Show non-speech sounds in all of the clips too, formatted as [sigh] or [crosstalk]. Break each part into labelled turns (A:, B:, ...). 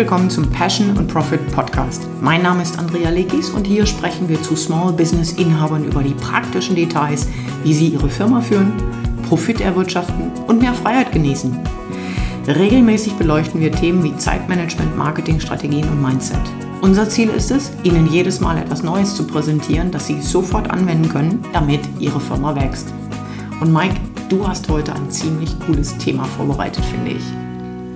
A: willkommen zum Passion and Profit Podcast. Mein Name ist Andrea Lekis und hier sprechen wir zu Small Business Inhabern über die praktischen Details, wie sie ihre Firma führen, Profit erwirtschaften und mehr Freiheit genießen. Regelmäßig beleuchten wir Themen wie Zeitmanagement, Marketingstrategien und Mindset. Unser Ziel ist es, Ihnen jedes Mal etwas Neues zu präsentieren, das Sie sofort anwenden können, damit Ihre Firma wächst. Und Mike, du hast heute ein ziemlich cooles Thema vorbereitet, finde ich.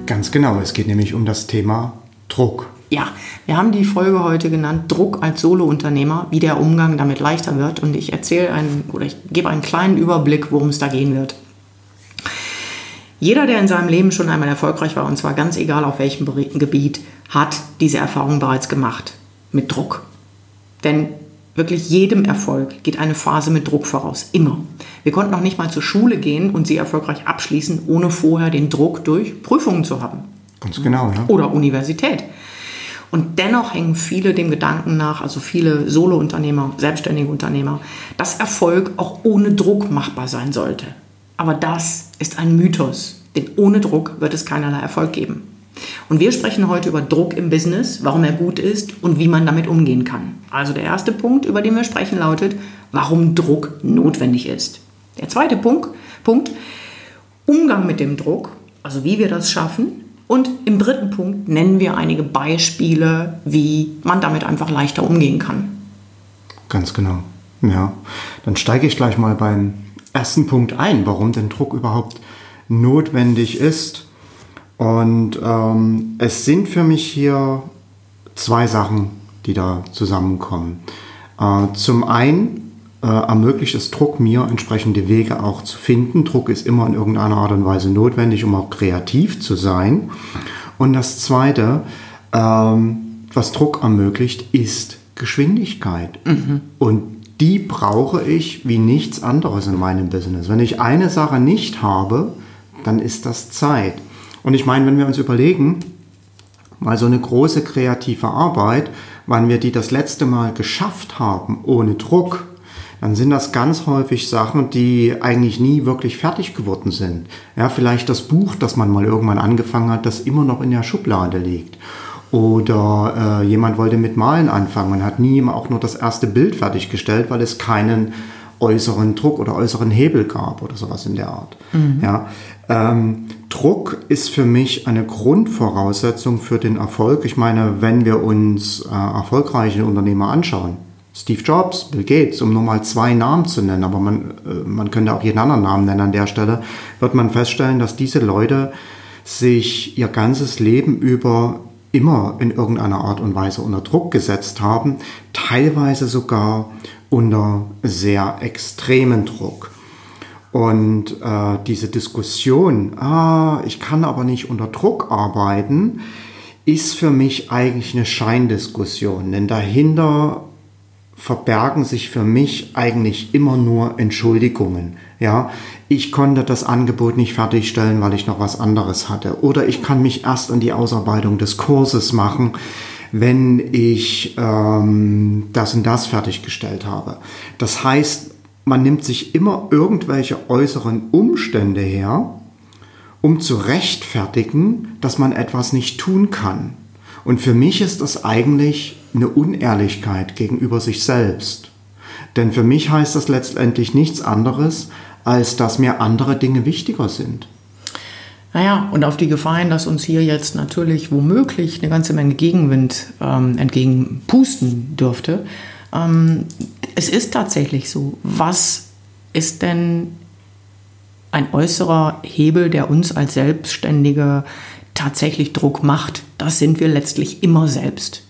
B: Ganz genau, es geht nämlich um das Thema Druck.
A: Ja, wir haben die Folge heute genannt Druck als Solounternehmer, wie der Umgang damit leichter wird. Und ich erzähle einen oder ich gebe einen kleinen Überblick, worum es da gehen wird. Jeder, der in seinem Leben schon einmal erfolgreich war, und zwar ganz egal auf welchem Gebiet, hat diese Erfahrung bereits gemacht. Mit Druck. Denn wirklich jedem Erfolg geht eine Phase mit Druck voraus. Immer. Wir konnten noch nicht mal zur Schule gehen und sie erfolgreich abschließen, ohne vorher den Druck durch Prüfungen zu haben.
B: Ganz genau, ja.
A: Oder Universität. Und dennoch hängen viele dem Gedanken nach, also viele Solo-Unternehmer, selbstständige Unternehmer, dass Erfolg auch ohne Druck machbar sein sollte. Aber das ist ein Mythos, denn ohne Druck wird es keinerlei Erfolg geben. Und wir sprechen heute über Druck im Business, warum er gut ist und wie man damit umgehen kann. Also der erste Punkt, über den wir sprechen, lautet, warum Druck notwendig ist. Der zweite Punkt, Punkt Umgang mit dem Druck, also wie wir das schaffen. Und im dritten Punkt nennen wir einige Beispiele, wie man damit einfach leichter umgehen kann.
B: Ganz genau. Ja, dann steige ich gleich mal beim ersten Punkt ein, warum denn Druck überhaupt notwendig ist. Und ähm, es sind für mich hier zwei Sachen, die da zusammenkommen. Äh, zum einen äh, ermöglicht es Druck mir entsprechende Wege auch zu finden. Druck ist immer in irgendeiner Art und Weise notwendig, um auch kreativ zu sein. Und das zweite, ähm, was Druck ermöglicht, ist Geschwindigkeit. Mhm. Und die brauche ich wie nichts anderes in meinem Business. Wenn ich eine Sache nicht habe, dann ist das Zeit. Und ich meine, wenn wir uns überlegen, mal so eine große kreative Arbeit, wann wir die das letzte Mal geschafft haben, ohne Druck, dann sind das ganz häufig Sachen, die eigentlich nie wirklich fertig geworden sind. Ja, vielleicht das Buch, das man mal irgendwann angefangen hat, das immer noch in der Schublade liegt. Oder äh, jemand wollte mit Malen anfangen und hat nie auch nur das erste Bild fertiggestellt, weil es keinen äußeren Druck oder äußeren Hebel gab oder sowas in der Art. Mhm. Ja, ähm, Druck ist für mich eine Grundvoraussetzung für den Erfolg. Ich meine, wenn wir uns äh, erfolgreiche Unternehmer anschauen, Steve Jobs, Bill Gates, um nur mal zwei Namen zu nennen, aber man, äh, man könnte auch jeden anderen Namen nennen an der Stelle, wird man feststellen, dass diese Leute sich ihr ganzes Leben über immer in irgendeiner Art und Weise unter Druck gesetzt haben, teilweise sogar unter sehr extremen Druck. Und äh, diese Diskussion, ah, ich kann aber nicht unter Druck arbeiten, ist für mich eigentlich eine Scheindiskussion. Denn dahinter verbergen sich für mich eigentlich immer nur Entschuldigungen. Ja, ich konnte das Angebot nicht fertigstellen, weil ich noch was anderes hatte. Oder ich kann mich erst an die Ausarbeitung des Kurses machen, wenn ich ähm, das und das fertiggestellt habe. Das heißt, man nimmt sich immer irgendwelche äußeren Umstände her, um zu rechtfertigen, dass man etwas nicht tun kann. Und für mich ist das eigentlich eine Unehrlichkeit gegenüber sich selbst. Denn für mich heißt das letztendlich nichts anderes, als dass mir andere Dinge wichtiger sind.
A: Naja, und auf die Gefahr hin, dass uns hier jetzt natürlich womöglich eine ganze Menge Gegenwind ähm, entgegenpusten dürfte. Ähm, es ist tatsächlich so. Was ist denn ein äußerer Hebel, der uns als Selbstständige tatsächlich Druck macht? Das sind wir letztlich immer selbst.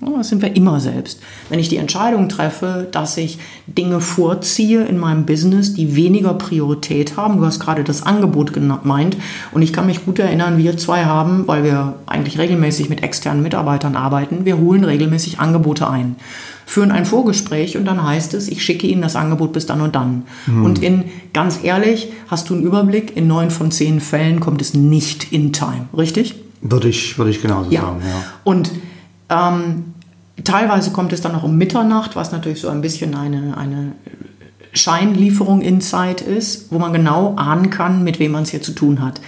A: Das sind wir immer selbst. Wenn ich die Entscheidung treffe, dass ich Dinge vorziehe in meinem Business, die weniger Priorität haben, du hast gerade das Angebot gemeint, und ich kann mich gut erinnern, wir zwei haben, weil wir eigentlich regelmäßig mit externen Mitarbeitern arbeiten, wir holen regelmäßig Angebote ein, führen ein Vorgespräch und dann heißt es, ich schicke Ihnen das Angebot bis dann und dann. Hm. Und in, ganz ehrlich, hast du einen Überblick, in neun von zehn Fällen kommt es nicht in Time, richtig?
B: Würde ich, würde ich genauso ja. sagen, ja.
A: Und ähm, teilweise kommt es dann noch um Mitternacht, was natürlich so ein bisschen eine, eine Scheinlieferung in Zeit ist, wo man genau ahnen kann, mit wem man es hier zu tun hat.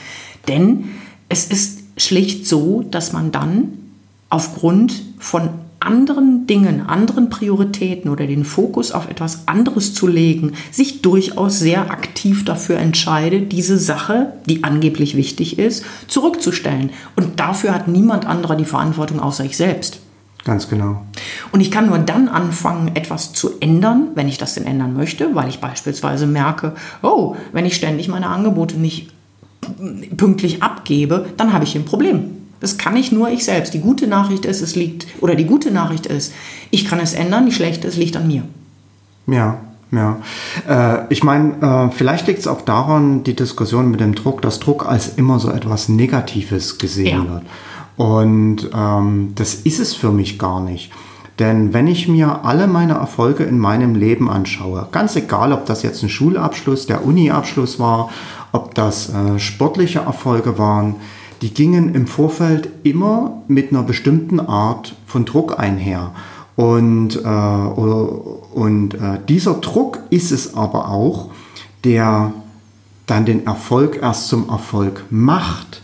A: Denn es ist schlicht so, dass man dann aufgrund von anderen Dingen, anderen Prioritäten oder den Fokus auf etwas anderes zu legen, sich durchaus sehr aktiv dafür entscheidet, diese Sache, die angeblich wichtig ist, zurückzustellen. Und dafür hat niemand anderer die Verantwortung außer ich selbst.
B: Ganz genau.
A: Und ich kann nur dann anfangen, etwas zu ändern, wenn ich das denn ändern möchte, weil ich beispielsweise merke, oh, wenn ich ständig meine Angebote nicht pünktlich abgebe, dann habe ich ein Problem. Das kann ich nur ich selbst. Die gute Nachricht ist, es liegt, oder die gute Nachricht ist, ich kann es ändern, die schlechte, es liegt an mir.
B: Ja, ja. Äh, ich meine, äh, vielleicht liegt es auch daran, die Diskussion mit dem Druck, dass Druck als immer so etwas Negatives gesehen ja. wird. Und ähm, das ist es für mich gar nicht. Denn wenn ich mir alle meine Erfolge in meinem Leben anschaue, ganz egal, ob das jetzt ein Schulabschluss, der Uni-Abschluss war, ob das äh, sportliche Erfolge waren, die gingen im Vorfeld immer mit einer bestimmten Art von Druck einher. Und, äh, und äh, dieser Druck ist es aber auch, der dann den Erfolg erst zum Erfolg macht,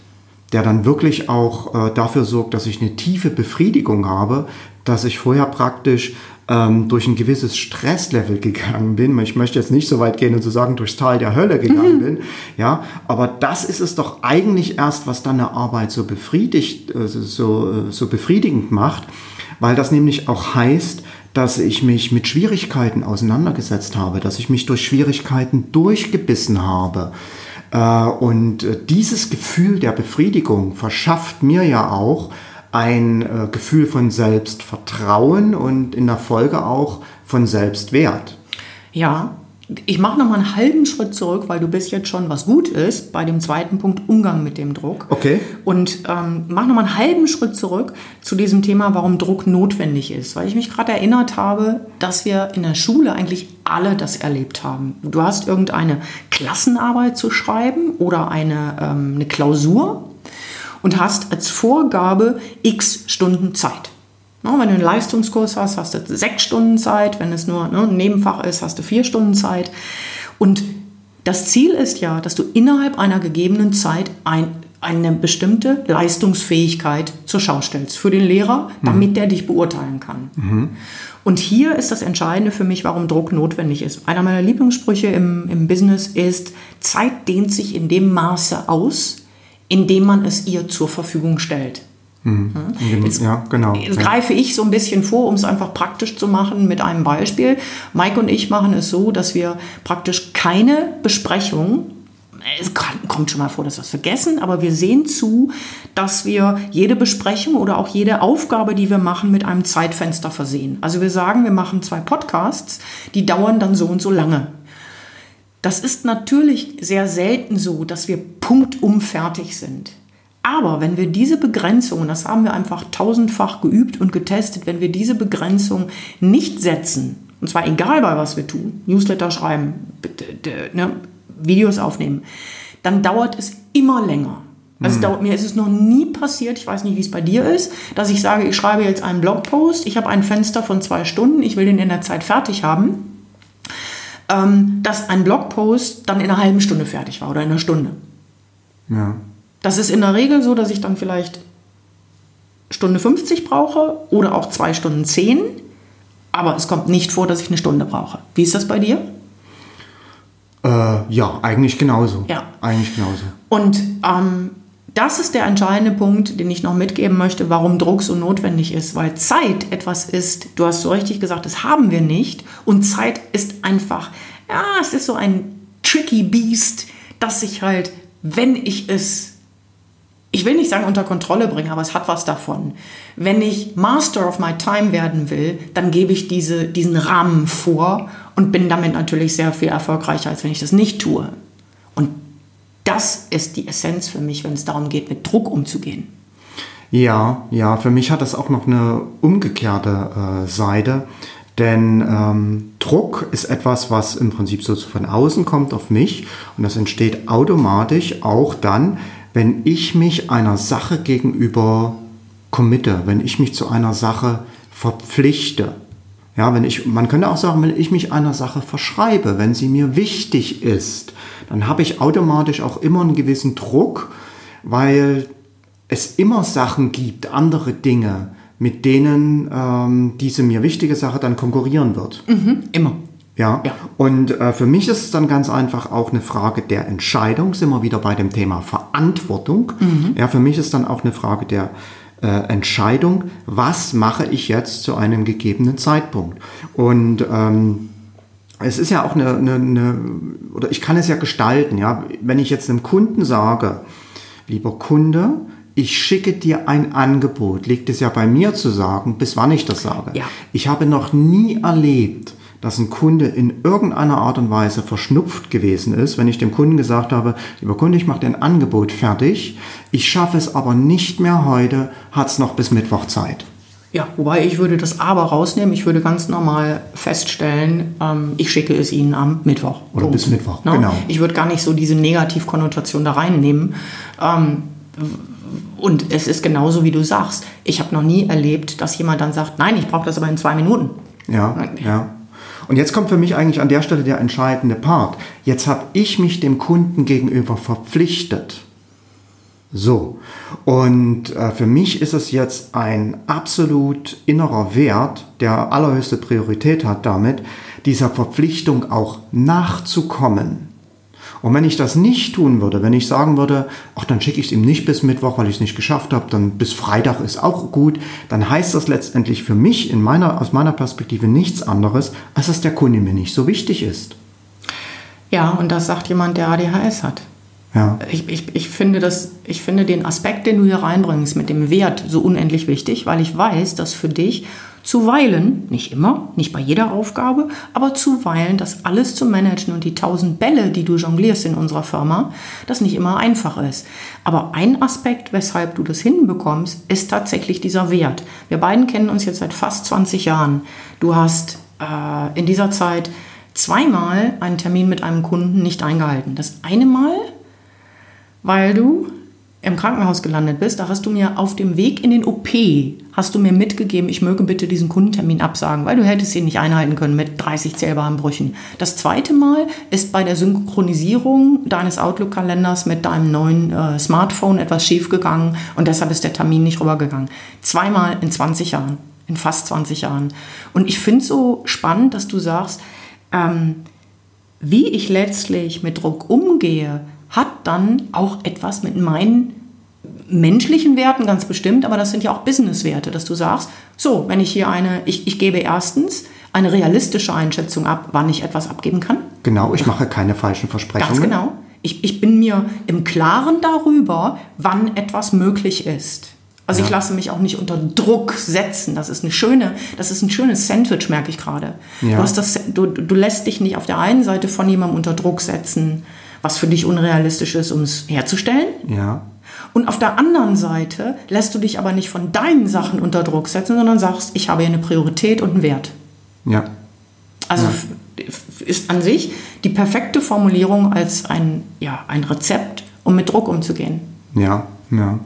B: der dann wirklich auch äh, dafür sorgt, dass ich eine tiefe Befriedigung habe, dass ich vorher praktisch ähm, durch ein gewisses Stresslevel gegangen bin. Ich möchte jetzt nicht so weit gehen und zu sagen, durchs Tal der Hölle gegangen mhm. bin. Ja, aber das ist es doch eigentlich erst, was dann eine Arbeit so befriedigt, äh, so, äh, so befriedigend macht, weil das nämlich auch heißt, dass ich mich mit Schwierigkeiten auseinandergesetzt habe, dass ich mich durch Schwierigkeiten durchgebissen habe. Äh, und dieses Gefühl der Befriedigung verschafft mir ja auch ein äh, Gefühl von Selbstvertrauen und in der Folge auch von Selbstwert.
A: Ja, ich mache noch mal einen halben Schritt zurück, weil du bist jetzt schon, was gut ist, bei dem zweiten Punkt Umgang mit dem Druck.
B: Okay.
A: Und ähm, mach noch mal einen halben Schritt zurück zu diesem Thema, warum Druck notwendig ist. Weil ich mich gerade erinnert habe, dass wir in der Schule eigentlich alle das erlebt haben. Du hast irgendeine Klassenarbeit zu schreiben oder eine, ähm, eine Klausur und hast als Vorgabe x Stunden Zeit. wenn du einen Leistungskurs hast, hast du sechs Stunden Zeit. Wenn es nur ne, ein Nebenfach ist, hast du vier Stunden Zeit. Und das Ziel ist ja, dass du innerhalb einer gegebenen Zeit ein, eine bestimmte Leistungsfähigkeit zur Schau stellst für den Lehrer, damit mhm. der dich beurteilen kann. Mhm. Und hier ist das Entscheidende für mich, warum Druck notwendig ist. Einer meiner Lieblingssprüche im, im Business ist, Zeit dehnt sich in dem Maße aus, indem man es ihr zur Verfügung stellt.
B: Mhm. Jetzt, ja, genau.
A: Jetzt greife ich so ein bisschen vor, um es einfach praktisch zu machen mit einem Beispiel. Mike und ich machen es so, dass wir praktisch keine Besprechung es kommt schon mal vor, dass wir es vergessen, aber wir sehen zu, dass wir jede Besprechung oder auch jede Aufgabe, die wir machen, mit einem Zeitfenster versehen. Also wir sagen, wir machen zwei Podcasts, die dauern dann so und so lange. Das ist natürlich sehr selten so, dass wir punktum fertig sind. Aber wenn wir diese Begrenzung, und das haben wir einfach tausendfach geübt und getestet, wenn wir diese Begrenzung nicht setzen, und zwar egal bei was wir tun, Newsletter schreiben, ne, Videos aufnehmen, dann dauert es immer länger. Also mhm. dauert, mir ist es noch nie passiert, ich weiß nicht, wie es bei dir ist, dass ich sage, ich schreibe jetzt einen Blogpost, ich habe ein Fenster von zwei Stunden, ich will den in der Zeit fertig haben ähm, dass ein Blogpost dann in einer halben Stunde fertig war oder in einer Stunde.
B: Ja.
A: Das ist in der Regel so, dass ich dann vielleicht Stunde 50 brauche oder auch zwei Stunden 10. Aber es kommt nicht vor, dass ich eine Stunde brauche. Wie ist das bei dir?
B: Äh, ja, eigentlich genauso.
A: Ja.
B: Eigentlich genauso.
A: Und ähm, das ist der entscheidende Punkt, den ich noch mitgeben möchte, warum Druck so notwendig ist. Weil Zeit etwas ist, du hast so richtig gesagt, das haben wir nicht. Und Zeit ist einfach, ja, es ist so ein tricky Beast, dass ich halt, wenn ich es, ich will nicht sagen unter Kontrolle bringe, aber es hat was davon. Wenn ich Master of my Time werden will, dann gebe ich diese, diesen Rahmen vor und bin damit natürlich sehr viel erfolgreicher, als wenn ich das nicht tue. Das ist die Essenz für mich, wenn es darum geht, mit Druck umzugehen.
B: Ja, ja, für mich hat das auch noch eine umgekehrte äh, Seite. Denn ähm, Druck ist etwas, was im Prinzip so von außen kommt auf mich und das entsteht automatisch auch dann, wenn ich mich einer Sache gegenüber committe, wenn ich mich zu einer Sache verpflichte. Ja, wenn ich, man könnte auch sagen, wenn ich mich einer Sache verschreibe, wenn sie mir wichtig ist, dann habe ich automatisch auch immer einen gewissen Druck, weil es immer Sachen gibt, andere Dinge, mit denen ähm, diese mir wichtige Sache dann konkurrieren wird.
A: Mhm, immer.
B: Ja. ja. Und äh, für mich ist es dann ganz einfach auch eine Frage der Entscheidung, sind wir wieder bei dem Thema Verantwortung. Mhm. Ja, für mich ist dann auch eine Frage der äh, Entscheidung, was mache ich jetzt zu einem gegebenen Zeitpunkt. Und ähm, es ist ja auch eine, eine, eine, oder ich kann es ja gestalten, ja, wenn ich jetzt einem Kunden sage, lieber Kunde, ich schicke dir ein Angebot, liegt es ja bei mir zu sagen, bis wann ich das sage. Ja. Ich habe noch nie erlebt, dass ein Kunde in irgendeiner Art und Weise verschnupft gewesen ist, wenn ich dem Kunden gesagt habe, lieber Kunde, ich mache dir ein Angebot fertig, ich schaffe es aber nicht mehr heute, hat es noch bis Mittwoch Zeit.
A: Ja, wobei ich würde das aber rausnehmen. Ich würde ganz normal feststellen, ähm, ich schicke es Ihnen am Mittwoch.
B: Oder Punkt. bis Mittwoch,
A: no? genau. Ich würde gar nicht so diese Negativkonnotation da reinnehmen. Ähm, und es ist genauso, wie du sagst. Ich habe noch nie erlebt, dass jemand dann sagt, nein, ich brauche das aber in zwei Minuten.
B: Ja, ja. Und jetzt kommt für mich eigentlich an der Stelle der entscheidende Part. Jetzt habe ich mich dem Kunden gegenüber verpflichtet. So. Und äh, für mich ist es jetzt ein absolut innerer Wert, der allerhöchste Priorität hat damit, dieser Verpflichtung auch nachzukommen. Und wenn ich das nicht tun würde, wenn ich sagen würde, ach, dann schicke ich es ihm nicht bis Mittwoch, weil ich es nicht geschafft habe, dann bis Freitag ist auch gut, dann heißt das letztendlich für mich in meiner, aus meiner Perspektive nichts anderes, als dass der Kunde mir nicht so wichtig ist.
A: Ja, und das sagt jemand, der ADHS hat. Ja. Ich, ich, ich, finde das, ich finde den Aspekt, den du hier reinbringst, mit dem Wert so unendlich wichtig, weil ich weiß, dass für dich zuweilen, nicht immer, nicht bei jeder Aufgabe, aber zuweilen das alles zu managen und die tausend Bälle, die du jonglierst in unserer Firma, das nicht immer einfach ist. Aber ein Aspekt, weshalb du das hinbekommst, ist tatsächlich dieser Wert. Wir beiden kennen uns jetzt seit fast 20 Jahren. Du hast äh, in dieser Zeit zweimal einen Termin mit einem Kunden nicht eingehalten. Das eine Mal weil du im Krankenhaus gelandet bist, da hast du mir auf dem Weg in den OP, hast du mir mitgegeben, ich möge bitte diesen Kundentermin absagen, weil du hättest ihn nicht einhalten können mit 30 zählbaren Brüchen. Das zweite Mal ist bei der Synchronisierung deines Outlook-Kalenders mit deinem neuen äh, Smartphone etwas schiefgegangen und deshalb ist der Termin nicht rübergegangen. Zweimal in 20 Jahren, in fast 20 Jahren. Und ich finde es so spannend, dass du sagst, ähm, wie ich letztlich mit Druck umgehe, hat dann auch etwas mit meinen menschlichen Werten ganz bestimmt, aber das sind ja auch Business-Werte, dass du sagst, so, wenn ich hier eine, ich, ich gebe erstens eine realistische Einschätzung ab, wann ich etwas abgeben kann.
B: Genau, ich mache keine falschen Versprechungen.
A: Ganz genau. Ich, ich bin mir im Klaren darüber, wann etwas möglich ist. Also ja. ich lasse mich auch nicht unter Druck setzen. Das ist eine schöne, das ist ein schönes Sandwich, merke ich gerade. Ja. Du, das, du, du lässt dich nicht auf der einen Seite von jemandem unter Druck setzen, was für dich unrealistisch ist, um es herzustellen.
B: Ja.
A: Und auf der anderen Seite lässt du dich aber nicht von deinen Sachen unter Druck setzen, sondern sagst, ich habe hier eine Priorität und einen Wert.
B: Ja.
A: Also ja. ist an sich die perfekte Formulierung als ein, ja, ein Rezept, um mit Druck umzugehen.
B: Ja, ja.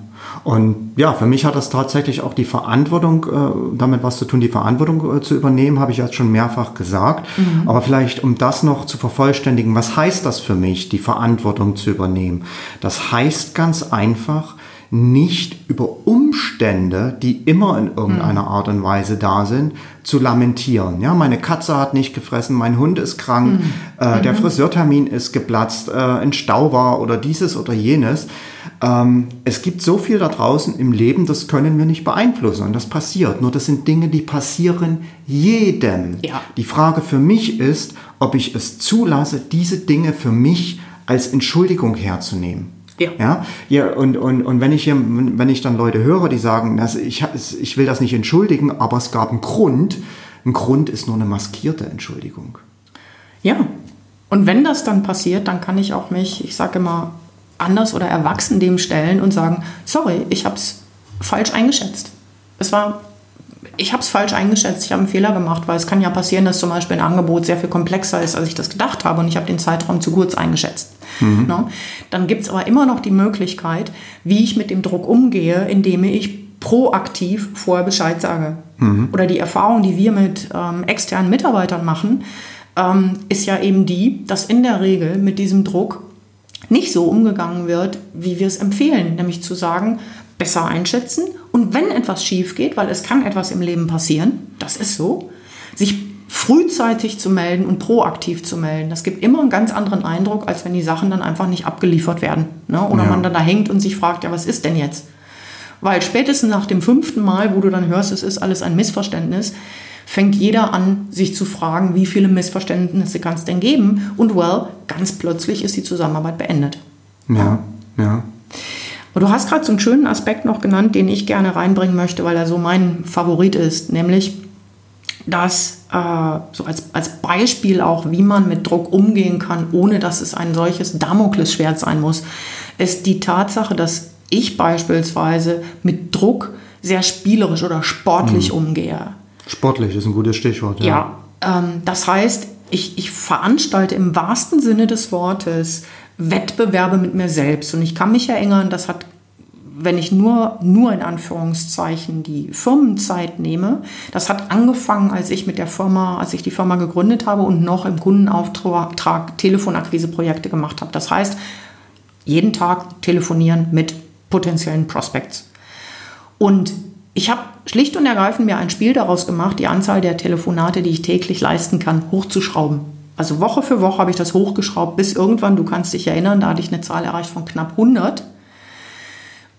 B: Und ja, für mich hat das tatsächlich auch die Verantwortung, äh, damit was zu tun, die Verantwortung äh, zu übernehmen, habe ich jetzt schon mehrfach gesagt. Mhm. Aber vielleicht, um das noch zu vervollständigen, was heißt das für mich, die Verantwortung zu übernehmen? Das heißt ganz einfach, nicht über Umstände, die immer in irgendeiner mhm. Art und Weise da sind, zu lamentieren. Ja, meine Katze hat nicht gefressen, mein Hund ist krank, mhm. äh, der mhm. Friseurtermin ist geplatzt, äh, ein Stau war oder dieses oder jenes. Ähm, es gibt so viel da draußen im Leben, das können wir nicht beeinflussen und das passiert. Nur das sind Dinge, die passieren jedem.
A: Ja.
B: Die Frage für mich ist, ob ich es zulasse, diese Dinge für mich als Entschuldigung herzunehmen.
A: Ja.
B: Ja, ja und, und, und wenn, ich hier, wenn ich dann Leute höre, die sagen, dass ich, ich will das nicht entschuldigen, aber es gab einen Grund, ein Grund ist nur eine maskierte Entschuldigung.
A: Ja, und wenn das dann passiert, dann kann ich auch mich, ich sage immer, anders oder erwachsen dem stellen und sagen, sorry, ich habe es falsch eingeschätzt. Es war ich habe es falsch eingeschätzt, ich habe einen Fehler gemacht, weil es kann ja passieren, dass zum Beispiel ein Angebot sehr viel komplexer ist, als ich das gedacht habe und ich habe den Zeitraum zu kurz eingeschätzt. Mhm. Ne? Dann gibt es aber immer noch die Möglichkeit, wie ich mit dem Druck umgehe, indem ich proaktiv vorher Bescheid sage. Mhm. Oder die Erfahrung, die wir mit ähm, externen Mitarbeitern machen, ähm, ist ja eben die, dass in der Regel mit diesem Druck nicht so umgegangen wird, wie wir es empfehlen, nämlich zu sagen, besser einschätzen und wenn etwas schief geht, weil es kann etwas im Leben passieren, das ist so, sich frühzeitig zu melden und proaktiv zu melden. Das gibt immer einen ganz anderen Eindruck, als wenn die Sachen dann einfach nicht abgeliefert werden. Ne? Oder ja. man dann da hängt und sich fragt, ja, was ist denn jetzt? Weil spätestens nach dem fünften Mal, wo du dann hörst, es ist alles ein Missverständnis, fängt jeder an, sich zu fragen, wie viele Missverständnisse kann es denn geben? Und well, ganz plötzlich ist die Zusammenarbeit beendet.
B: Ja, ja.
A: Und du hast gerade so einen schönen Aspekt noch genannt, den ich gerne reinbringen möchte, weil er so mein Favorit ist, nämlich dass äh, so als, als Beispiel auch, wie man mit Druck umgehen kann, ohne dass es ein solches Damoklesschwert sein muss, ist die Tatsache, dass ich beispielsweise mit Druck sehr spielerisch oder sportlich mhm. umgehe.
B: Sportlich ist ein gutes Stichwort.
A: Ja, ja ähm, das heißt, ich, ich veranstalte im wahrsten Sinne des Wortes Wettbewerbe mit mir selbst. Und ich kann mich erinnern, das hat wenn ich nur, nur in Anführungszeichen die Firmenzeit nehme, das hat angefangen, als ich mit der Firma, als ich die Firma gegründet habe und noch im Kundenauftrag Telefonakquiseprojekte gemacht habe. Das heißt, jeden Tag telefonieren mit potenziellen Prospects. Und ich habe schlicht und ergreifend mir ein Spiel daraus gemacht, die Anzahl der Telefonate, die ich täglich leisten kann, hochzuschrauben. Also Woche für Woche habe ich das hochgeschraubt, bis irgendwann, du kannst dich erinnern, da hatte ich eine Zahl erreicht von knapp 100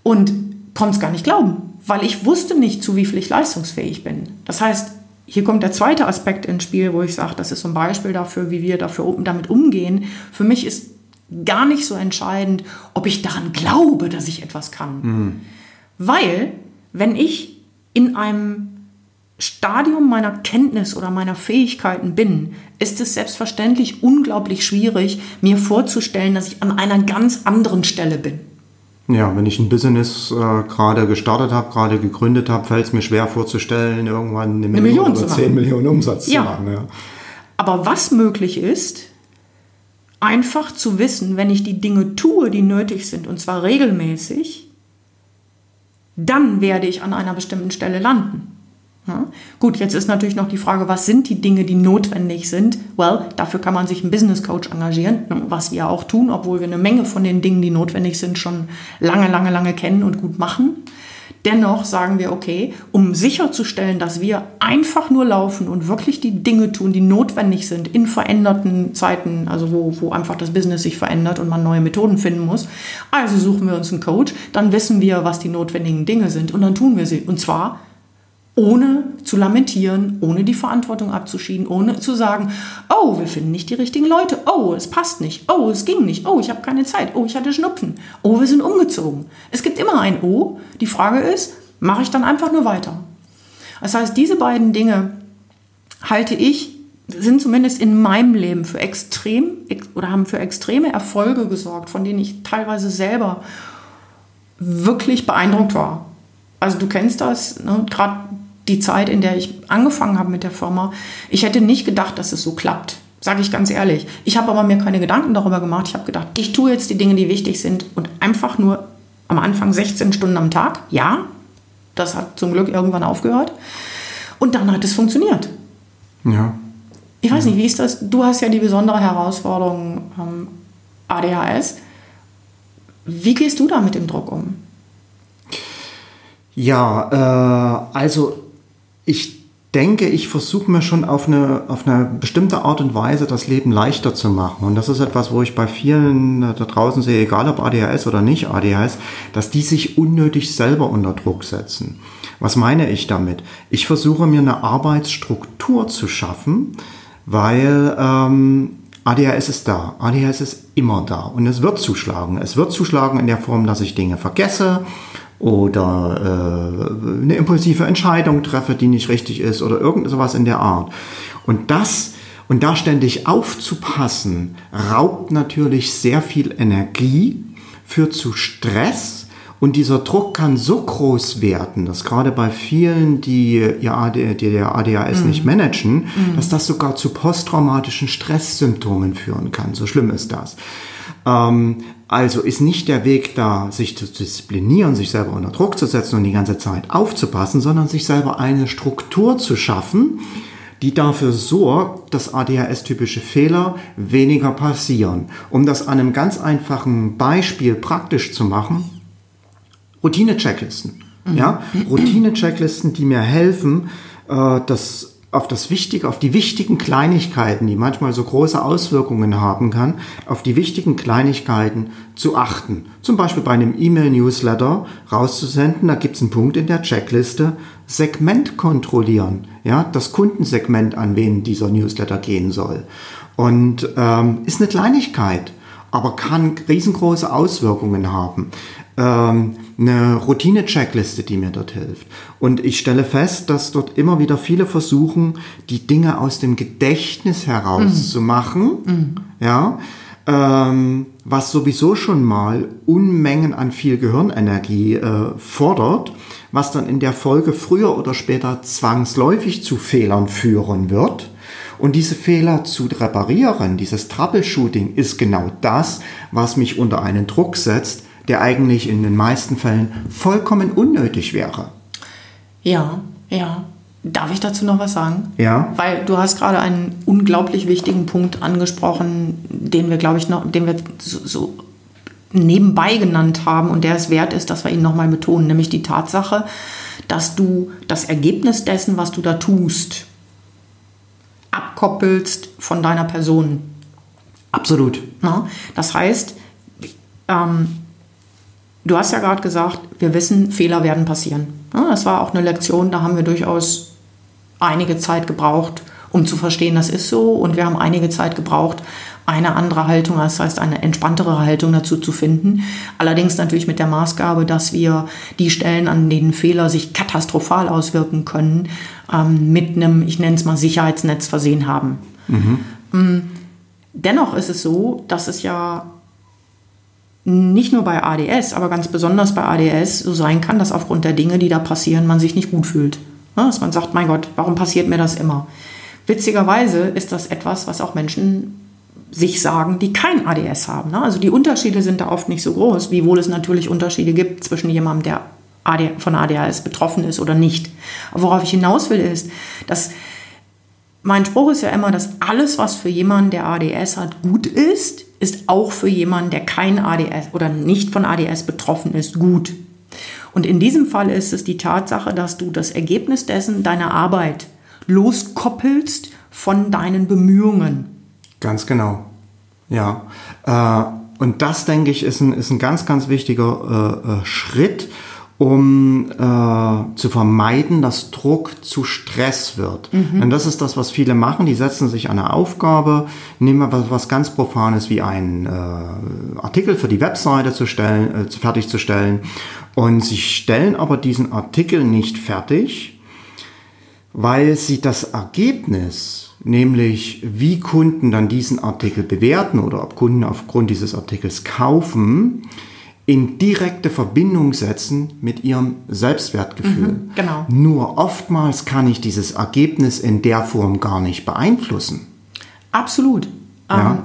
A: und konnte es gar nicht glauben, weil ich wusste nicht, zu wie viel ich leistungsfähig bin. Das heißt, hier kommt der zweite Aspekt ins Spiel, wo ich sage, das ist so ein Beispiel dafür, wie wir dafür, damit umgehen. Für mich ist gar nicht so entscheidend, ob ich daran glaube, dass ich etwas kann. Mhm. Weil, wenn ich in einem Stadium meiner Kenntnis oder meiner Fähigkeiten bin, ist es selbstverständlich unglaublich schwierig, mir vorzustellen, dass ich an einer ganz anderen Stelle bin.
B: Ja, wenn ich ein Business äh, gerade gestartet habe, gerade gegründet habe, fällt es mir schwer vorzustellen, irgendwann eine, eine Million, Million oder 10 Millionen Umsatz ja. zu machen. Ja.
A: Aber was möglich ist, einfach zu wissen, wenn ich die Dinge tue, die nötig sind, und zwar regelmäßig, dann werde ich an einer bestimmten Stelle landen. Ja. Gut, jetzt ist natürlich noch die Frage, was sind die Dinge, die notwendig sind? Well, dafür kann man sich einen Business Coach engagieren, was wir auch tun, obwohl wir eine Menge von den Dingen, die notwendig sind, schon lange, lange, lange kennen und gut machen. Dennoch sagen wir, okay, um sicherzustellen, dass wir einfach nur laufen und wirklich die Dinge tun, die notwendig sind in veränderten Zeiten, also wo, wo einfach das Business sich verändert und man neue Methoden finden muss. Also suchen wir uns einen Coach, dann wissen wir, was die notwendigen Dinge sind und dann tun wir sie. Und zwar ohne zu lamentieren, ohne die Verantwortung abzuschieden, ohne zu sagen, oh, wir finden nicht die richtigen Leute, oh, es passt nicht, oh, es ging nicht, oh, ich habe keine Zeit, oh, ich hatte Schnupfen, oh, wir sind umgezogen. Es gibt immer ein O. Die Frage ist, mache ich dann einfach nur weiter? Das heißt, diese beiden Dinge halte ich, sind zumindest in meinem Leben für extrem oder haben für extreme Erfolge gesorgt, von denen ich teilweise selber wirklich beeindruckt war. Also du kennst das, ne? gerade die Zeit, in der ich angefangen habe mit der Firma, ich hätte nicht gedacht, dass es so klappt. Sage ich ganz ehrlich. Ich habe aber mir keine Gedanken darüber gemacht. Ich habe gedacht, ich tue jetzt die Dinge, die wichtig sind und einfach nur am Anfang 16 Stunden am Tag. Ja, das hat zum Glück irgendwann aufgehört. Und dann hat es funktioniert.
B: Ja.
A: Ich weiß nicht, wie ist das? Du hast ja die besondere Herausforderung ähm, ADHS. Wie gehst du da mit dem Druck um?
B: Ja, äh, also ich denke, ich versuche mir schon auf eine, auf eine bestimmte Art und Weise das Leben leichter zu machen. Und das ist etwas, wo ich bei vielen da draußen sehe, egal ob ADHS oder nicht ADHS, dass die sich unnötig selber unter Druck setzen. Was meine ich damit? Ich versuche mir eine Arbeitsstruktur zu schaffen, weil ähm, ADHS ist da. ADHS ist immer da und es wird zuschlagen. Es wird zuschlagen in der Form, dass ich Dinge vergesse oder äh, eine impulsive Entscheidung treffe, die nicht richtig ist oder irgend sowas in der Art. Und das und da ständig aufzupassen, raubt natürlich sehr viel Energie, führt zu Stress und dieser Druck kann so groß werden, dass gerade bei vielen, die ihr AD, die der ADHS mhm. nicht managen, mhm. dass das sogar zu posttraumatischen Stresssymptomen führen kann. So schlimm ist das. Ähm, also ist nicht der Weg da, sich zu disziplinieren, sich selber unter Druck zu setzen und die ganze Zeit aufzupassen, sondern sich selber eine Struktur zu schaffen, die dafür sorgt, dass ADHS-typische Fehler weniger passieren. Um das an einem ganz einfachen Beispiel praktisch zu machen, Routine-Checklisten. Ja, Routine-Checklisten, die mir helfen, äh, das auf das Wichtige, auf die wichtigen Kleinigkeiten, die manchmal so große Auswirkungen haben kann, auf die wichtigen Kleinigkeiten zu achten. Zum Beispiel bei einem E-Mail-Newsletter rauszusenden, da gibt es einen Punkt in der Checkliste, Segment kontrollieren, ja, das Kundensegment, an wen dieser Newsletter gehen soll. Und ähm, ist eine Kleinigkeit, aber kann riesengroße Auswirkungen haben ähm, eine Routine-Checkliste, die mir dort hilft. Und ich stelle fest, dass dort immer wieder viele versuchen, die Dinge aus dem Gedächtnis herauszumachen, mhm. mhm. ja, ähm, was sowieso schon mal Unmengen an viel Gehirnenergie äh, fordert, was dann in der Folge früher oder später zwangsläufig zu Fehlern führen wird. Und diese Fehler zu reparieren, dieses Troubleshooting, ist genau das, was mich unter einen Druck setzt, der eigentlich in den meisten Fällen vollkommen unnötig wäre.
A: Ja, ja. Darf ich dazu noch was sagen?
B: Ja.
A: Weil du hast gerade einen unglaublich wichtigen Punkt angesprochen, den wir, glaube ich, noch, den wir so, so nebenbei genannt haben und der es wert ist, dass wir ihn nochmal betonen, nämlich die Tatsache, dass du das Ergebnis dessen, was du da tust, abkoppelst von deiner Person.
B: Absolut.
A: Na? Das heißt, ähm, Du hast ja gerade gesagt, wir wissen, Fehler werden passieren. Das war auch eine Lektion, da haben wir durchaus einige Zeit gebraucht, um zu verstehen, das ist so. Und wir haben einige Zeit gebraucht, eine andere Haltung, das heißt eine entspanntere Haltung dazu zu finden. Allerdings natürlich mit der Maßgabe, dass wir die Stellen, an denen Fehler sich katastrophal auswirken können, ähm, mit einem, ich nenne es mal, Sicherheitsnetz versehen haben. Mhm. Mm, dennoch ist es so, dass es ja nicht nur bei ADS, aber ganz besonders bei ADS so sein kann, dass aufgrund der Dinge, die da passieren, man sich nicht gut fühlt. Dass man sagt, mein Gott, warum passiert mir das immer? Witzigerweise ist das etwas, was auch Menschen sich sagen, die kein ADS haben. Also die Unterschiede sind da oft nicht so groß, wiewohl es natürlich Unterschiede gibt zwischen jemandem, der von ADHS betroffen ist oder nicht. Aber worauf ich hinaus will, ist, dass mein Spruch ist ja immer, dass alles, was für jemanden, der ADS hat, gut ist, ist auch für jemanden, der kein ADS oder nicht von ADS betroffen ist, gut. Und in diesem Fall ist es die Tatsache, dass du das Ergebnis dessen deiner Arbeit loskoppelst von deinen Bemühungen.
B: Ganz genau. Ja. Äh, und das, denke ich, ist ein, ist ein ganz, ganz wichtiger äh, äh Schritt um äh, zu vermeiden, dass Druck zu Stress wird. Mhm. Denn das ist das, was viele machen. Die setzen sich an eine Aufgabe, nehmen was, was ganz Profanes wie einen äh, Artikel für die Webseite zu stellen, äh, fertigzustellen. Und sie stellen aber diesen Artikel nicht fertig, weil sie das Ergebnis, nämlich wie Kunden dann diesen Artikel bewerten oder ob Kunden aufgrund dieses Artikels kaufen, in direkte Verbindung setzen mit ihrem Selbstwertgefühl. Mhm,
A: genau.
B: Nur oftmals kann ich dieses Ergebnis in der Form gar nicht beeinflussen.
A: Absolut. Ja. Ähm,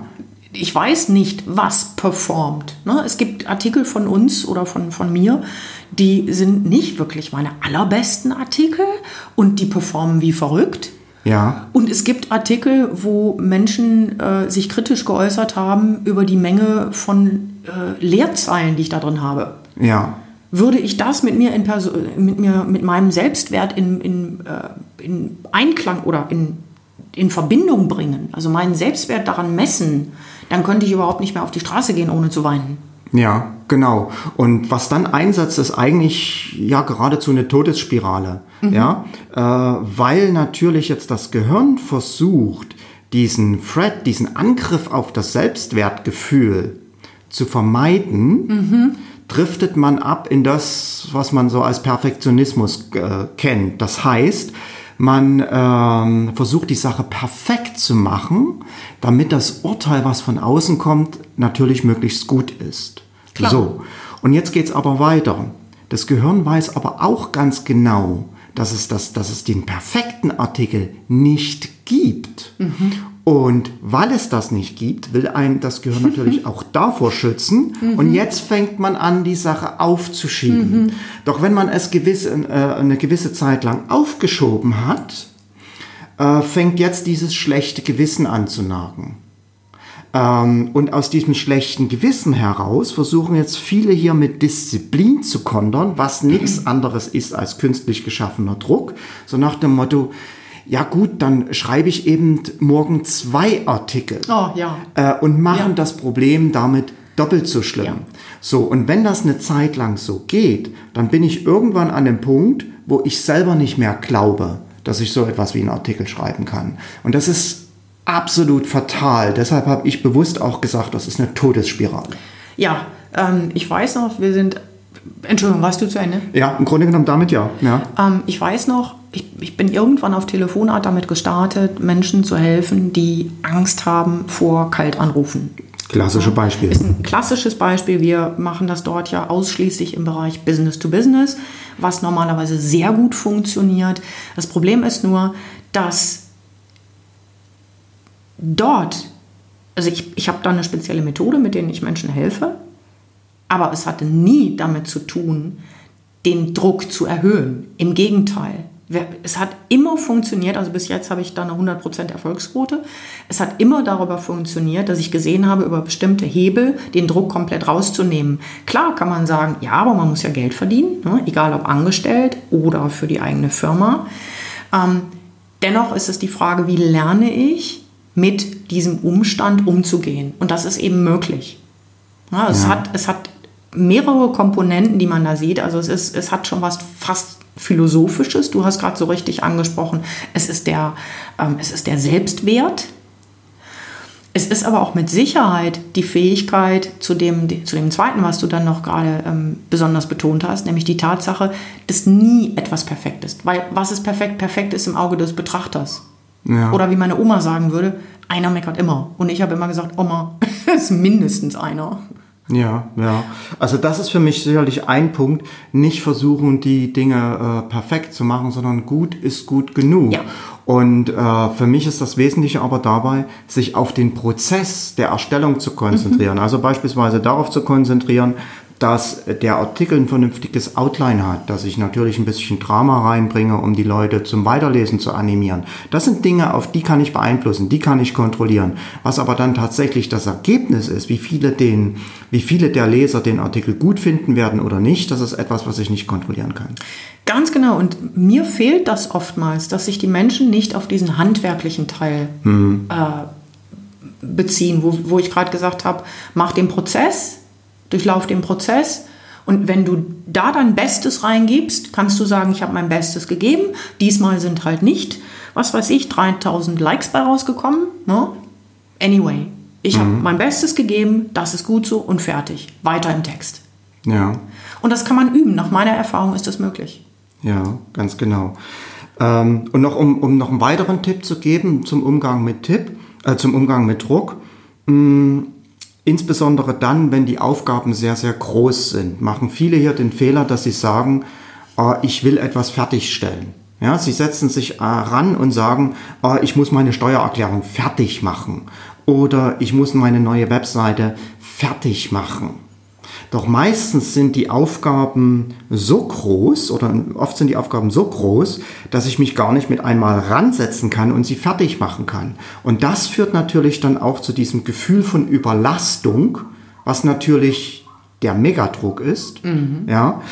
A: ich weiß nicht, was performt. Ne? Es gibt Artikel von uns oder von, von mir, die sind nicht wirklich meine allerbesten Artikel und die performen wie verrückt.
B: Ja.
A: Und es gibt Artikel, wo Menschen äh, sich kritisch geäußert haben über die Menge von äh, Leerzeilen, die ich da drin habe.
B: Ja.
A: Würde ich das mit mir in Perso mit mir mit meinem Selbstwert in, in, äh, in Einklang oder in, in Verbindung bringen, also meinen Selbstwert daran messen, dann könnte ich überhaupt nicht mehr auf die Straße gehen, ohne zu weinen.
B: Ja, genau. Und was dann einsetzt, ist eigentlich ja geradezu eine Todesspirale. Mhm. Ja, äh, weil natürlich jetzt das Gehirn versucht, diesen Threat, diesen Angriff auf das Selbstwertgefühl zu vermeiden, mhm. driftet man ab in das, was man so als Perfektionismus äh, kennt. Das heißt, man ähm, versucht die Sache perfekt zu machen, damit das Urteil, was von außen kommt, natürlich möglichst gut ist. Klar. So, und jetzt geht es aber weiter. Das Gehirn weiß aber auch ganz genau, dass es, das, dass es den perfekten Artikel nicht gibt. Mhm. Und weil es das nicht gibt, will ein das Gehirn [laughs] natürlich auch davor schützen. Mhm. Und jetzt fängt man an, die Sache aufzuschieben. Mhm. Doch wenn man es gewisse, äh, eine gewisse Zeit lang aufgeschoben hat, äh, fängt jetzt dieses schlechte Gewissen an zu nagen. Ähm, und aus diesem schlechten Gewissen heraus versuchen jetzt viele hier mit Disziplin zu kontern, was nichts [clears throat] anderes ist als künstlich geschaffener Druck. So nach dem Motto, ja gut, dann schreibe ich eben morgen zwei Artikel
A: Oh, ja.
B: äh, und machen
A: Ja.
B: das Problem damit doppelt so schlimm.
A: Ja.
B: So, und wenn das eine Zeit lang so geht, dann bin ich irgendwann an dem Punkt, wo ich selber nicht mehr glaube, dass ich so etwas wie einen Artikel schreiben kann. Und das ist absolut fatal. Deshalb habe ich bewusst auch gesagt, das ist eine Todesspirale.
A: Ja, ähm, ich weiß noch, wir sind. Entschuldigung, warst du zu Ende?
B: Ja, im Grunde genommen damit ja. ja.
A: Ähm, ich weiß noch, ich, ich bin irgendwann auf Telefonart damit gestartet, Menschen zu helfen, die Angst haben vor Kaltanrufen.
B: Klassische Beispiel.
A: Ist ein klassisches Beispiel. Wir machen das dort ja ausschließlich im Bereich Business to Business, was normalerweise sehr gut funktioniert. Das Problem ist nur, dass dort, also ich, ich habe da eine spezielle Methode, mit denen ich Menschen helfe, aber es hatte nie damit zu tun, den Druck zu erhöhen. Im Gegenteil. Es hat immer funktioniert, also bis jetzt habe ich da eine 100% Erfolgsquote. Es hat immer darüber funktioniert, dass ich gesehen habe, über bestimmte Hebel den Druck komplett rauszunehmen. Klar kann man sagen, ja, aber man muss ja Geld verdienen, ne? egal ob angestellt oder für die eigene Firma. Ähm, dennoch ist es die Frage, wie lerne ich mit diesem Umstand umzugehen? Und das ist eben möglich. Ja, es,
B: Ja.
A: hat, es hat mehrere Komponenten, die man da sieht. Also es, ist, es hat schon was fast Philosophisches. Du hast gerade so richtig angesprochen. Es ist, der, ähm, es ist der Selbstwert. Es ist aber auch mit Sicherheit die Fähigkeit zu dem, zu dem zweiten, was du dann noch gerade ähm, besonders betont hast, nämlich die Tatsache, dass nie etwas perfekt ist. Weil was ist perfekt? Perfekt ist im Auge des Betrachters.
B: Ja.
A: Oder wie meine Oma sagen würde, einer meckert immer. Und ich habe immer gesagt, Oma, [laughs] es ist mindestens einer.
B: Ja, ja. Also das ist für mich sicherlich ein Punkt. Nicht versuchen, die Dinge äh, perfekt zu machen, sondern gut ist gut genug.
A: Ja.
B: Und äh, für mich ist das Wesentliche aber dabei, sich auf den Prozess der Erstellung zu konzentrieren. Also beispielsweise darauf zu konzentrieren, dass der Artikel ein vernünftiges Outline hat, dass ich natürlich ein bisschen Drama reinbringe, um die Leute zum Weiterlesen zu animieren. Das sind Dinge, auf die kann ich beeinflussen, die kann ich kontrollieren. Was aber dann tatsächlich das Ergebnis ist, wie viele, den, wie viele der Leser den Artikel gut finden werden oder nicht, das ist etwas, was ich nicht kontrollieren kann.
A: Ganz genau. Und mir fehlt das oftmals, dass sich die Menschen nicht auf diesen handwerklichen Teil äh, beziehen, wo, wo ich gerade gesagt habe, mach den Prozess, durchlauf den Prozess. Und wenn du da dein Bestes reingibst, kannst du sagen, ich habe mein Bestes gegeben. Diesmal sind halt nicht, was weiß ich, 3000 Likes bei rausgekommen. Ne? Anyway, ich habe mein Bestes gegeben, das ist gut so und fertig. Weiter im Text.
B: Ja.
A: Und das kann man üben. Nach meiner Erfahrung ist das möglich.
B: Ja, ganz genau. Ähm, und noch um, um noch einen weiteren Tipp zu geben zum Umgang mit Tipp, äh, zum Umgang mit Druck. Mh, insbesondere dann, wenn die Aufgaben sehr, sehr groß sind, machen viele hier den Fehler, dass sie sagen, äh, ich will etwas fertigstellen. Ja, sie setzen sich äh, ran und sagen, äh, ich muss meine Steuererklärung fertig machen oder ich muss meine neue Webseite fertig machen. Doch meistens sind die Aufgaben so groß oder oft sind die Aufgaben so groß, dass ich mich gar nicht mit einmal ransetzen kann und sie fertig machen kann. Und das führt natürlich dann auch zu diesem Gefühl von Überlastung, was natürlich der Megadruck ist. Ja.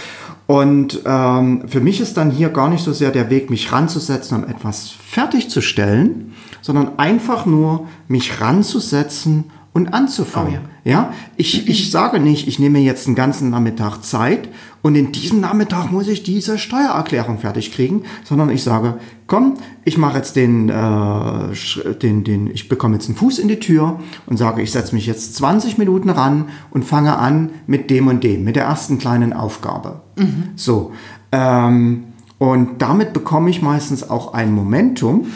B: Und ähm, für mich ist dann hier gar nicht so sehr der Weg, mich ranzusetzen, um etwas fertigzustellen, sondern einfach nur mich ranzusetzen und anzufangen.
A: Oh
B: ja. ich, ich sage nicht, ich nehme jetzt einen ganzen Nachmittag Zeit und in diesem Nachmittag muss ich diese Steuererklärung fertig kriegen, sondern ich sage, komm, ich mache jetzt den, äh, den, den, ich bekomme jetzt einen Fuß in die Tür und sage, ich setze mich jetzt 20 Minuten ran und fange an mit dem und dem, mit der ersten kleinen Aufgabe. So. Ähm, und damit bekomme ich meistens auch ein Momentum,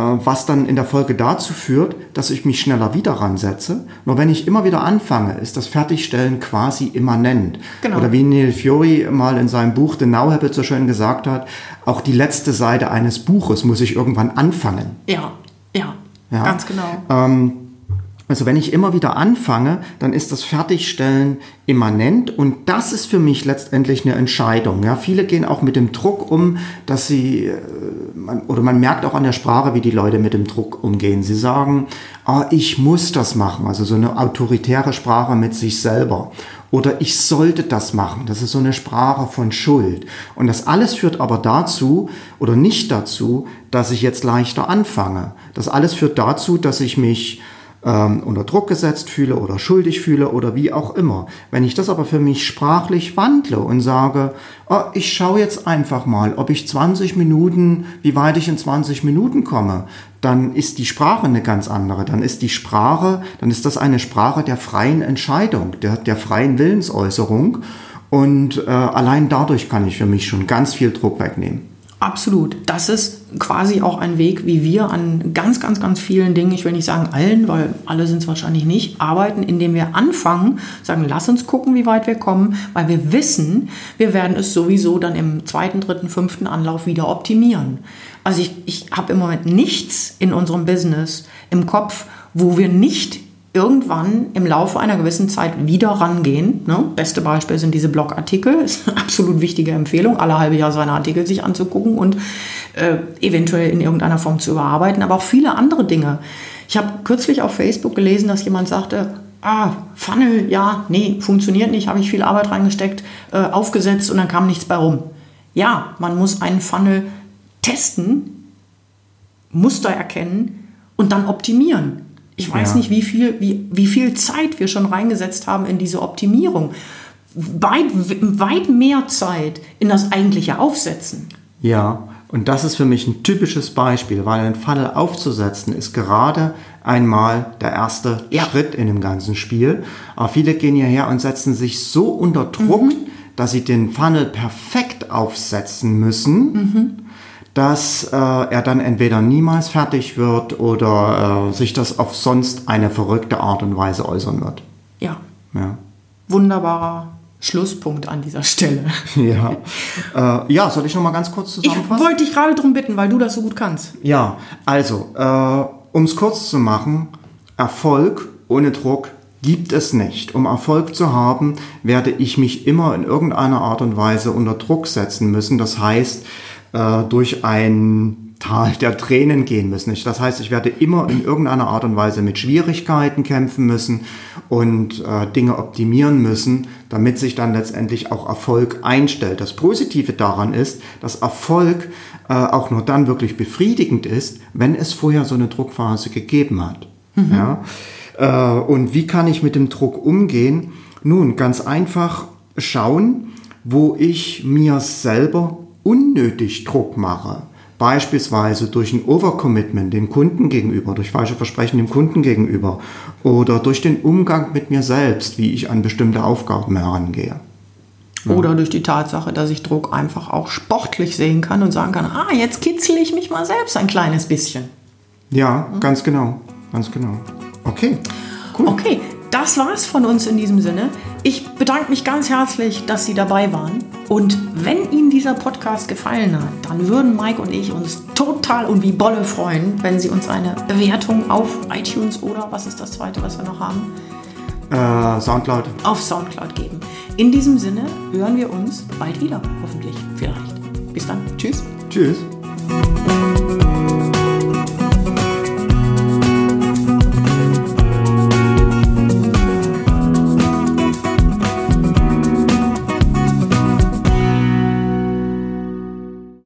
B: was dann in der Folge dazu führt, dass ich mich schneller wieder ransetze. Nur wenn ich immer wieder anfange, ist das Fertigstellen quasi immanent.
A: Genau.
B: Oder wie Neil Fury mal in seinem Buch The Now Habit so schön gesagt hat, auch die letzte Seite eines Buches muss ich irgendwann anfangen.
A: Ja, ja,
B: Ja.
A: ganz genau.
B: Ähm, Also wenn ich immer wieder anfange, dann ist das Fertigstellen immanent und das ist für mich letztendlich eine Entscheidung. Ja, viele gehen auch mit dem Druck um, dass sie, äh, oder man merkt auch an der Sprache, wie die Leute mit dem Druck umgehen. Sie sagen, ah, ich muss das machen, also so eine autoritäre Sprache mit sich selber. Oder ich sollte das machen. Das ist so eine Sprache von Schuld. Und das alles führt aber dazu oder nicht dazu, dass ich jetzt leichter anfange. Das alles führt dazu, dass ich mich ähm, unter Druck gesetzt fühle oder schuldig fühle oder wie auch immer. Wenn ich das aber für mich sprachlich wandle und sage, oh, ich schaue jetzt einfach mal, ob ich 20 Minuten, wie weit ich in 20 Minuten komme, dann ist die Sprache eine ganz andere. Dann ist die Sprache, dann ist das eine Sprache der freien Entscheidung, der, der freien Willensäußerung. Und äh, allein dadurch kann ich für mich schon ganz viel Druck wegnehmen.
A: Absolut. Das ist quasi auch ein Weg, wie wir an ganz, ganz, ganz vielen Dingen, ich will nicht sagen allen, weil alle sind es wahrscheinlich nicht, arbeiten, indem wir anfangen, sagen, lass uns gucken, wie weit wir kommen, weil wir wissen, wir werden es sowieso dann im zweiten, dritten, fünften Anlauf wieder optimieren. Also ich, ich habe im Moment nichts in unserem Business im Kopf, wo wir nicht irgendwann im Laufe einer gewissen Zeit wieder rangehen. Ne? Beste Beispiel sind diese Blogartikel. [laughs] Ist eine absolut wichtige Empfehlung, alle halbe Jahr seine Artikel sich anzugucken und äh, eventuell in irgendeiner Form zu überarbeiten, aber auch viele andere Dinge. Ich habe kürzlich auf Facebook gelesen, dass jemand sagte, ah, Funnel, ja, nee, funktioniert nicht, habe ich viel Arbeit reingesteckt, äh, aufgesetzt und dann kam nichts bei rum. Ja, man muss einen Funnel testen, Muster erkennen und dann optimieren. Ich weiß ja. nicht, wie viel, wie, wie viel Zeit wir schon reingesetzt haben in diese Optimierung. Weit, weit mehr Zeit in das eigentliche Aufsetzen.
B: Ja, und das ist für mich ein typisches Beispiel, weil ein Funnel aufzusetzen ist gerade einmal der erste ja. Schritt in dem ganzen Spiel. Aber viele gehen hierher und setzen sich so unter Druck, mhm. dass sie den Funnel perfekt aufsetzen müssen. Mhm dass äh, er dann entweder niemals fertig wird oder äh, sich das auf sonst eine verrückte Art und Weise äußern wird.
A: Ja. ja. Wunderbarer Schlusspunkt an dieser Stelle. [laughs]
B: Ja, äh, ja soll ich noch mal ganz kurz zusammenfassen?
A: Ich wollte dich gerade darum bitten, weil du das so gut kannst.
B: Ja, also, äh, um es kurz zu machen, Erfolg ohne Druck gibt es nicht. Um Erfolg zu haben, werde ich mich immer in irgendeiner Art und Weise unter Druck setzen müssen. Das heißt, äh, durch ein Tal der Tränen gehen müssen. Das heißt, ich werde immer in irgendeiner Art und Weise mit Schwierigkeiten kämpfen müssen und äh, Dinge optimieren müssen, damit sich dann letztendlich auch Erfolg einstellt. Das Positive daran ist, dass Erfolg äh, auch nur dann wirklich befriedigend ist, wenn es vorher so eine Druckphase gegeben hat. Mhm. Ja? Äh, und wie kann ich mit dem Druck umgehen? Nun, ganz einfach schauen, wo ich mir selber unnötig Druck mache, beispielsweise durch ein Overcommitment dem Kunden gegenüber, durch falsche Versprechen dem Kunden gegenüber oder durch den Umgang mit mir selbst, wie ich an bestimmte Aufgaben herangehe.
A: Oder durch die Tatsache, dass ich Druck einfach auch sportlich sehen kann und sagen kann, ah, jetzt kitzel ich mich mal selbst ein kleines bisschen.
B: Ja, mhm. ganz genau, ganz genau. Okay.
A: Cool. Okay, das war's von uns in diesem Sinne. Ich bedanke mich ganz herzlich, dass Sie dabei waren. Und wenn Ihnen dieser Podcast gefallen hat, dann würden Mike und ich uns total und wie Bolle freuen, wenn Sie uns eine Bewertung auf iTunes oder was ist das zweite, was wir noch haben?
B: Äh, Soundcloud.
A: Auf Soundcloud geben. In diesem Sinne hören wir uns bald wieder, hoffentlich, vielleicht. Bis dann. Tschüss.
B: Tschüss.